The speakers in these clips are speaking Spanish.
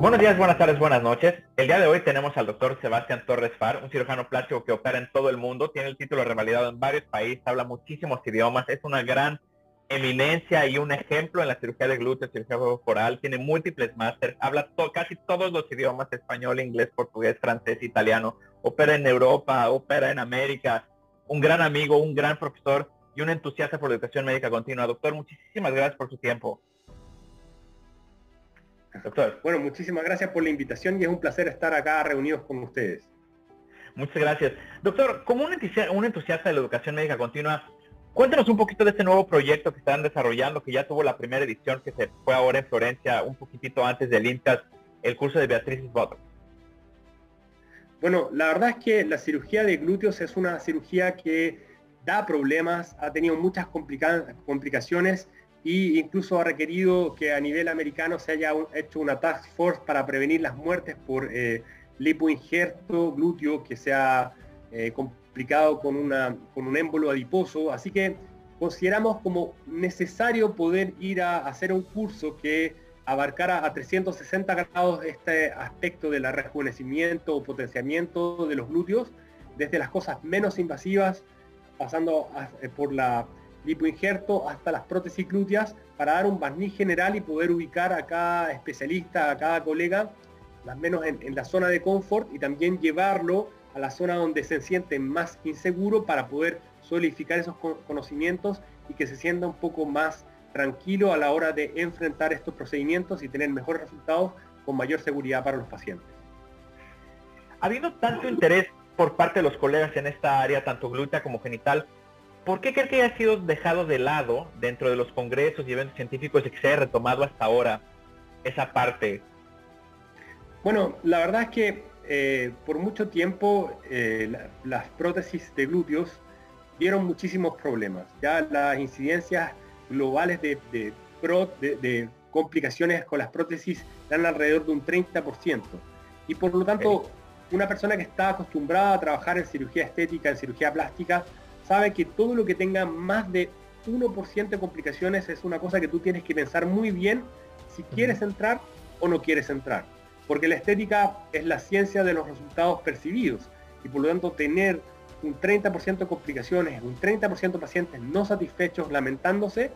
Buenos días, buenas tardes, buenas noches. El día de hoy tenemos al doctor Sebastián Torres Far, un cirujano plástico que opera en todo el mundo, tiene el título revalidado en varios países, habla muchísimos idiomas, es una gran eminencia y un ejemplo en la cirugía de glúteos, cirugía corporal, tiene múltiples másteres, habla casi todos los idiomas, español, inglés, portugués, francés, italiano, opera en Europa, opera en América, un gran amigo, un gran profesor y un entusiasta por la educación médica continua. Doctor, muchísimas gracias por su tiempo. Doctor. Bueno, muchísimas gracias por la invitación y es un placer estar acá reunidos con ustedes. Muchas gracias. Doctor, como un entusiasta, de la educación médica continua, cuéntanos un poquito de este nuevo proyecto que están desarrollando, que ya tuvo la primera edición que se fue ahora en Florencia, un poquitito antes del INCAS, el curso de Beatriz Botox. Bueno, la verdad es que la cirugía de glúteos es una cirugía que da problemas, ha tenido muchas complicaciones y incluso ha requerido que a nivel americano se haya hecho una task force para prevenir las muertes por eh, lipoinjerto glúteo que se ha eh, complicado con, una, con un émbolo adiposo. Así que consideramos como necesario poder ir a hacer un curso que abarcara a 360 grados este aspecto del rejuvenecimiento o potenciamiento de los glúteos, desde las cosas menos invasivas, pasando eh, por la lipoinjerto hasta las prótesis glúteas para dar un barniz general y poder ubicar a cada especialista, a cada colega, o menos en, la zona de confort y también llevarlo a la zona donde se siente más inseguro para poder solidificar esos conocimientos y que se sienta un poco más tranquilo a la hora de enfrentar estos procedimientos y tener mejores resultados con mayor seguridad para los pacientes. Habiendo tanto interés por parte de los colegas en esta área, tanto glútea como genital, ¿por qué cree que haya sido dejado de lado dentro de los congresos y eventos científicos y que se haya retomado hasta ahora esa parte? Bueno, la verdad es que eh, por mucho tiempo eh, las prótesis de glúteos dieron muchísimos problemas. Ya las incidencias globales de, de, complicaciones con las prótesis dan alrededor de un 30%. Y por lo tanto, una persona que está acostumbrada a trabajar en cirugía estética, en cirugía plástica, sabe que todo lo que tenga más de 1% de complicaciones es una cosa que tú tienes que pensar muy bien si quieres entrar o no quieres entrar. Porque la estética es la ciencia de los resultados percibidos y por lo tanto tener un 30% de complicaciones, un 30% de pacientes no satisfechos lamentándose,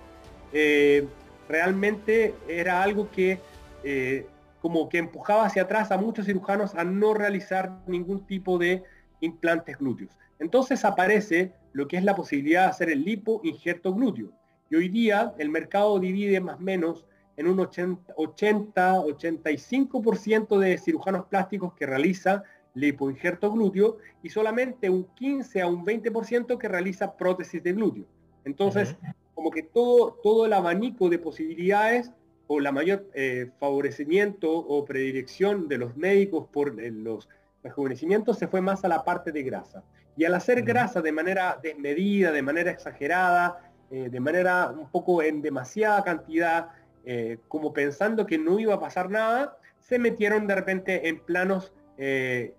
eh, realmente era algo que eh, como que empujaba hacia atrás a muchos cirujanos a no realizar ningún tipo de implantes glúteos. Entonces aparece lo que es la posibilidad de hacer el lipo injerto glúteo. Y hoy día el mercado divide más o menos en un 80-85% de cirujanos plásticos que realiza lipo injerto glúteo y solamente un 15 a un 20% que realiza prótesis de glúteo. Entonces, como que todo, todo el abanico de posibilidades o la mayor eh, favorecimiento o predilección de los médicos por eh, los rejuvenecimientos se fue más a la parte de grasa. Y al hacer grasa de manera desmedida, de manera exagerada, eh, de manera un poco en demasiada cantidad, eh, como pensando que no iba a pasar nada, se metieron de repente en planos eh,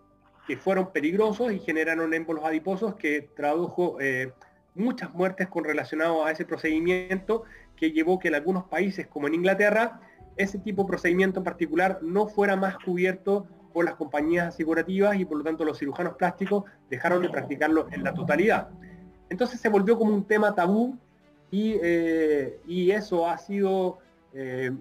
que fueron peligrosos y generaron émbolos adiposos que tradujo muchas muertes con relacionado a ese procedimiento que llevó que en algunos países como en Inglaterra ese tipo de procedimiento en particular no fuera más cubierto por las compañías asegurativas y por lo tanto los cirujanos plásticos dejaron de practicarlo en la totalidad. Entonces se volvió como un tema tabú y, eh, eso ha sido, eh,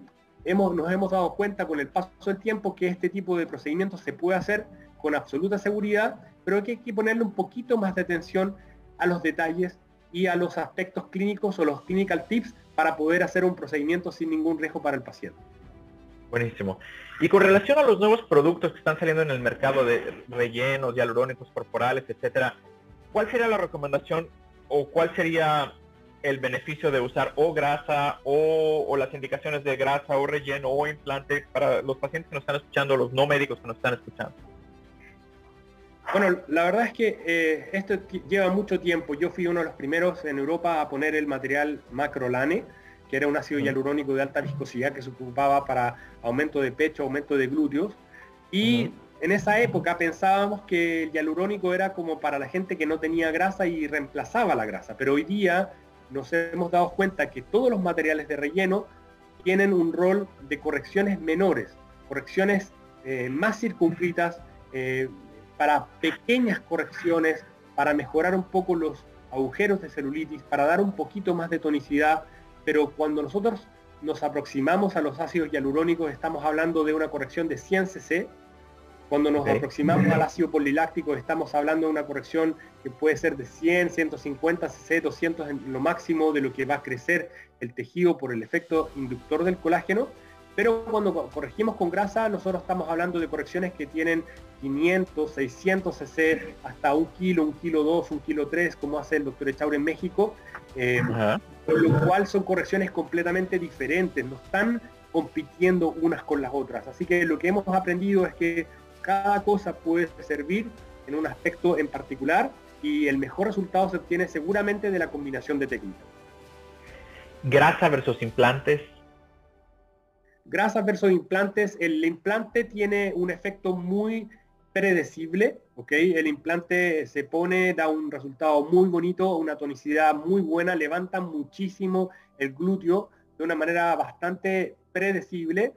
hemos, nos hemos dado cuenta con el paso del tiempo que este tipo de procedimientos se puede hacer con absoluta seguridad, pero que hay que ponerle un poquito más de atención a los detalles y a los aspectos clínicos o los clinical tips para poder hacer un procedimiento sin ningún riesgo para el paciente. Buenísimo. Y con relación a los nuevos productos que están saliendo en el mercado de rellenos, hialurónicos corporales, etcétera, ¿cuál sería la recomendación o cuál sería el beneficio de usar o grasa o, las indicaciones de grasa o relleno o implante para los pacientes que nos están escuchando, los no médicos que nos están escuchando? Bueno, la verdad es que eh, esto lleva mucho tiempo. Yo fui uno de los primeros en Europa a poner el material macrolane que era un ácido hialurónico de alta viscosidad que se ocupaba para aumento de pecho, aumento de glúteos. Y en esa época pensábamos que el hialurónico era como para la gente que no tenía grasa y reemplazaba la grasa. Pero hoy día nos hemos dado cuenta que todos los materiales de relleno tienen un rol de correcciones menores. correcciones más circunscritas, para pequeñas correcciones, para mejorar un poco los agujeros de celulitis, para dar un poquito más de tonicidad, pero cuando nosotros nos aproximamos a los ácidos hialurónicos estamos hablando de una corrección de 100 cc. Cuando nos aproximamos al ácido poliláctico estamos hablando de una corrección que puede ser de 100, 150 cc, 200 en lo máximo de lo que va a crecer el tejido por el efecto inductor del colágeno. Pero cuando corregimos con grasa, nosotros estamos hablando de correcciones que tienen 500, 600 cc, hasta un kilo, un kilo 2, un kilo 3, como hace el doctor Echaure en México. Eh, con lo cual son correcciones completamente diferentes, no están compitiendo unas con las otras. Así que lo que hemos aprendido es que cada cosa puede servir en un aspecto en particular y el mejor resultado se obtiene seguramente de la combinación de técnicas. Grasa versus implantes. Grasa versus implantes. El implante tiene un efecto muy predecible, ¿ok? El implante se pone, da un resultado muy bonito, una tonicidad muy buena, levanta muchísimo el glúteo de una manera bastante predecible.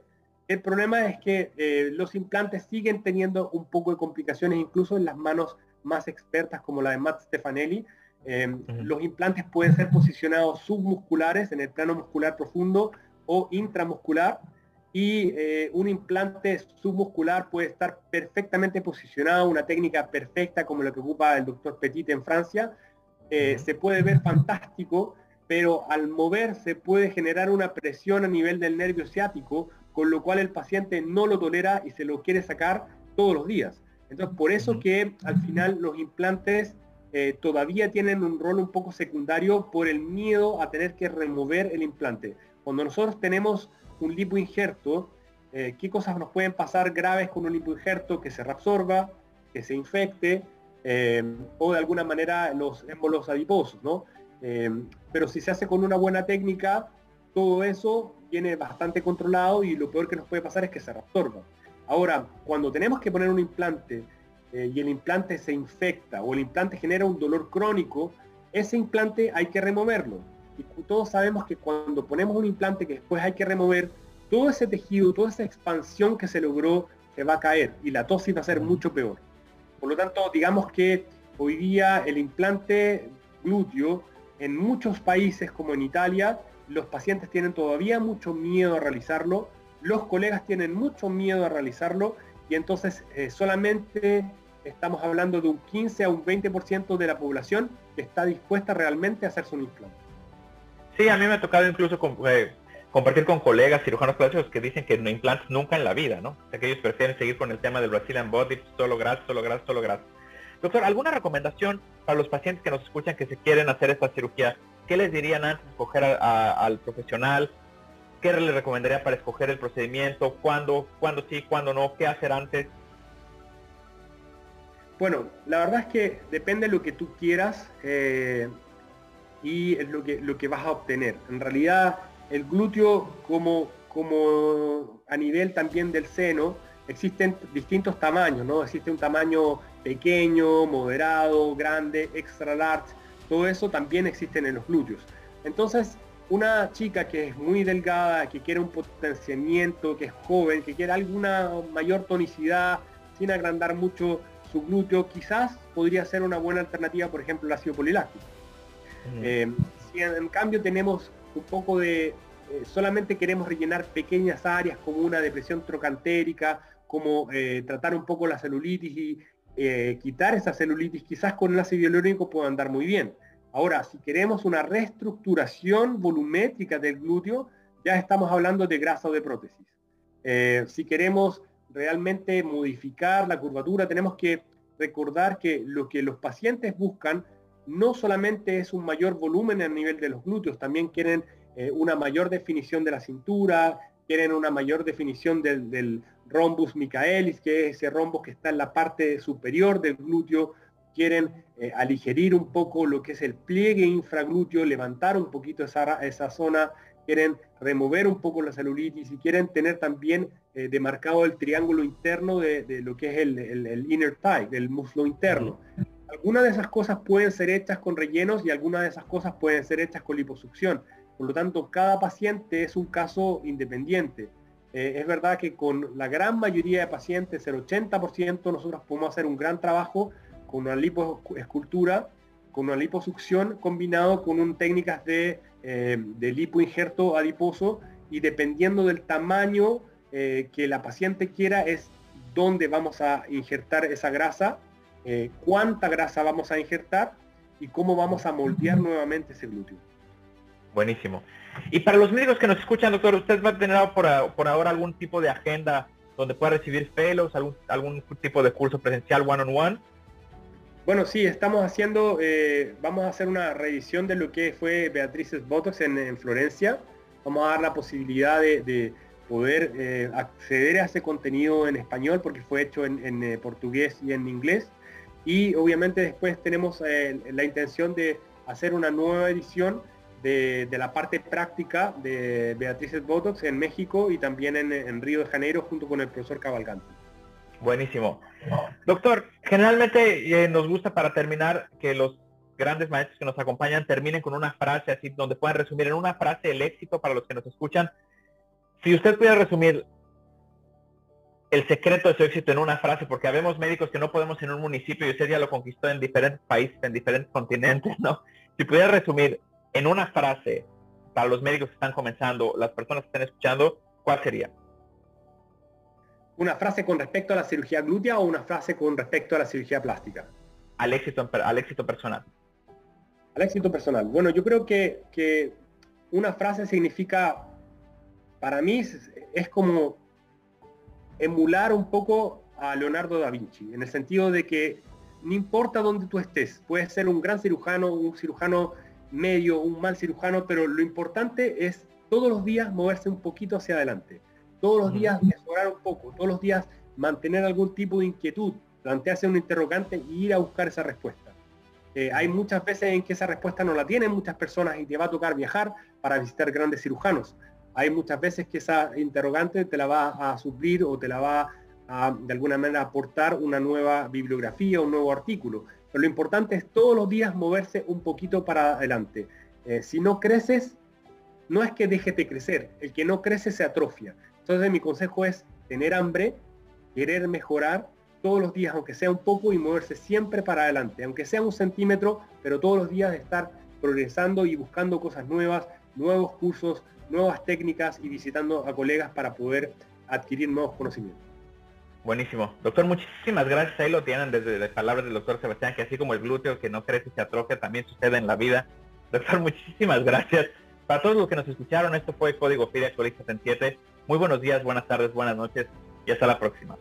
El problema es que eh, los implantes siguen teniendo un poco de complicaciones, incluso en las manos más expertas como la de Matt Stefanelli. Em, los implantes pueden ser posicionados submusculares en el plano muscular profundo o intramuscular y eh, un implante submuscular puede estar perfectamente posicionado, una técnica perfecta como la que ocupa el doctor Petit en Francia, eh, se puede ver fantástico, pero al moverse puede generar una presión a nivel del nervio ciático, con lo cual el paciente no lo tolera y se lo quiere sacar todos los días. Entonces, por eso que al final los implantes eh, todavía tienen un rol un poco secundario por el miedo a tener que remover el implante. Cuando nosotros tenemos un lipoinjerto, eh, qué cosas nos pueden pasar graves con un lipoinjerto que se reabsorba, que se infecte, eh, o de alguna manera los émbolos adiposos, ¿no? Eh, pero si se hace con una buena técnica, todo eso viene bastante controlado y lo peor que nos puede pasar es que se reabsorba. Ahora, cuando tenemos que poner un implante y el implante se infecta o el implante genera un dolor crónico, ese implante hay que removerlo y todos sabemos que cuando ponemos un implante que después hay que remover, todo ese tejido, toda esa expansión que se logró se va a caer y la tosis va a ser mucho peor. Por lo tanto, digamos que hoy día el implante glúteo en muchos países como en Italia, los pacientes tienen todavía mucho miedo a realizarlo, los colegas tienen mucho miedo a realizarlo y entonces eh, solamente estamos hablando de un 15 a un 20% de la población que está dispuesta realmente a hacerse un implante. Sí, a mí me ha tocado incluso eh, compartir con colegas cirujanos plásticos que dicen que no implantes nunca en la vida, ¿no? O sea, que ellos prefieren seguir con el tema del Brazilian Body, solo grasa, solo grasa, solo grasa. Doctor, ¿alguna recomendación para los pacientes que nos escuchan que se quieren hacer esta cirugía? ¿Qué les dirían antes de escoger al profesional? ¿Qué les recomendaría para escoger el procedimiento? ¿Cuándo, cuándo sí, cuándo no? ¿Qué hacer antes? Bueno, la verdad es que depende de lo que tú quieras. Eh, y lo que, lo que vas a obtener. En realidad, el glúteo como, como a nivel también del seno, existen distintos tamaños, ¿no? Existe un tamaño pequeño, moderado, grande, extra large, todo eso también existe en los glúteos. Entonces, una chica que es muy delgada, que quiere un potenciamiento, que es joven, que quiere alguna mayor tonicidad, sin agrandar mucho su glúteo, quizás podría ser una buena alternativa, por ejemplo, el ácido poliláctico. Eh, si en, cambio tenemos un poco de, eh, solamente queremos rellenar pequeñas áreas como una depresión trocantérica, como eh, tratar un poco la celulitis y quitar esa celulitis, quizás con el ácido hialurónico pueda andar muy bien. Ahora, si queremos una reestructuración volumétrica del glúteo, ya estamos hablando de grasa o de prótesis. si queremos realmente modificar la curvatura, tenemos que recordar que lo que los pacientes buscan no solamente es un mayor volumen a nivel de los glúteos, también quieren eh, una mayor definición de la cintura, quieren una mayor definición del, del, rombus michaelis, que es ese rombo que está en la parte superior del glúteo, quieren eh, aligerir un poco lo que es el pliegue infraglúteo, levantar un poquito esa, esa zona, quieren remover un poco la celulitis y quieren tener también eh, demarcado el triángulo interno de, lo que es el, el, inner thigh, del muslo interno. Algunas de esas cosas pueden ser hechas con rellenos y algunas de esas cosas pueden ser hechas con liposucción. Por lo tanto, cada paciente es un caso independiente. Eh, es verdad que con la gran mayoría de pacientes, el 80%, nosotros podemos hacer un gran trabajo con una lipoescultura, con una liposucción combinado con un, técnicas de, eh, de lipoinjerto adiposo y dependiendo del tamaño eh, que la paciente quiera es dónde vamos a injertar esa grasa, eh, cuánta grasa vamos a injertar y cómo vamos a moldear nuevamente ese glúteo. Buenísimo. Y para los médicos que nos escuchan, doctor, ¿usted va a tener por, ahora algún tipo de agenda donde pueda recibir fellows, algún, algún tipo de curso presencial one-on-one? Bueno, sí, estamos haciendo, eh, vamos a hacer una revisión de lo que fue Beatrices Botox en, Florencia. Vamos a dar la posibilidad de, poder eh, acceder a ese contenido en español porque fue hecho en, eh, portugués y en inglés. Y obviamente después tenemos la intención de hacer una nueva edición de, la parte práctica de Beatriz Botox en México y también en, Río de Janeiro junto con el profesor Cabalgante. Buenísimo. Doctor, generalmente eh, nos gusta para terminar que los grandes maestros que nos acompañan terminen con una frase así donde puedan resumir en una frase el éxito para los que nos escuchan. Si usted pudiera resumir el secreto de su éxito en una frase, porque habemos médicos que no podemos en un municipio y usted ya lo conquistó en diferentes países, en diferentes continentes, ¿no? Si pudiera resumir en una frase para los médicos que están comenzando, las personas que están escuchando, ¿cuál sería? ¿Una frase con respecto a la cirugía glútea o una frase con respecto a la cirugía plástica? Al éxito, al éxito personal. Al éxito personal. Bueno, yo creo que, que una frase significa, para mí, es como emular un poco a Leonardo da Vinci, en el sentido de que no importa dónde tú estés, puedes ser un gran cirujano, un cirujano medio, un mal cirujano, pero lo importante es todos los días moverse un poquito hacia adelante, todos los días mejorar un poco, todos los días mantener algún tipo de inquietud, plantearse un interrogante y ir a buscar esa respuesta. Eh, hay muchas veces en que esa respuesta no la tienen muchas personas y te va a tocar viajar para visitar grandes cirujanos. Hay muchas veces que esa interrogante te la va a suplir o te la va a de alguna manera aportar una nueva bibliografía, un nuevo artículo lo importante es todos los días moverse un poquito para adelante. Eh, si no creces, no es que dejes de crecer, el que no crece se atrofia. Entonces mi consejo es tener hambre, querer mejorar todos los días, aunque sea un poco, y moverse siempre para adelante, aunque sea un centímetro, pero todos los días estar progresando y buscando cosas nuevas, nuevos cursos, nuevas técnicas y visitando a colegas para poder adquirir nuevos conocimientos. Buenísimo. Doctor, muchísimas gracias. Ahí lo tienen desde las palabras del doctor Sebastián, que así como el glúteo que no crece y se atrofia, también sucede en la vida. Doctor, muchísimas gracias. Para todos los que nos escucharon, esto fue Código FIDE actualización 7. Muy buenos días, buenas tardes, buenas noches y hasta la próxima.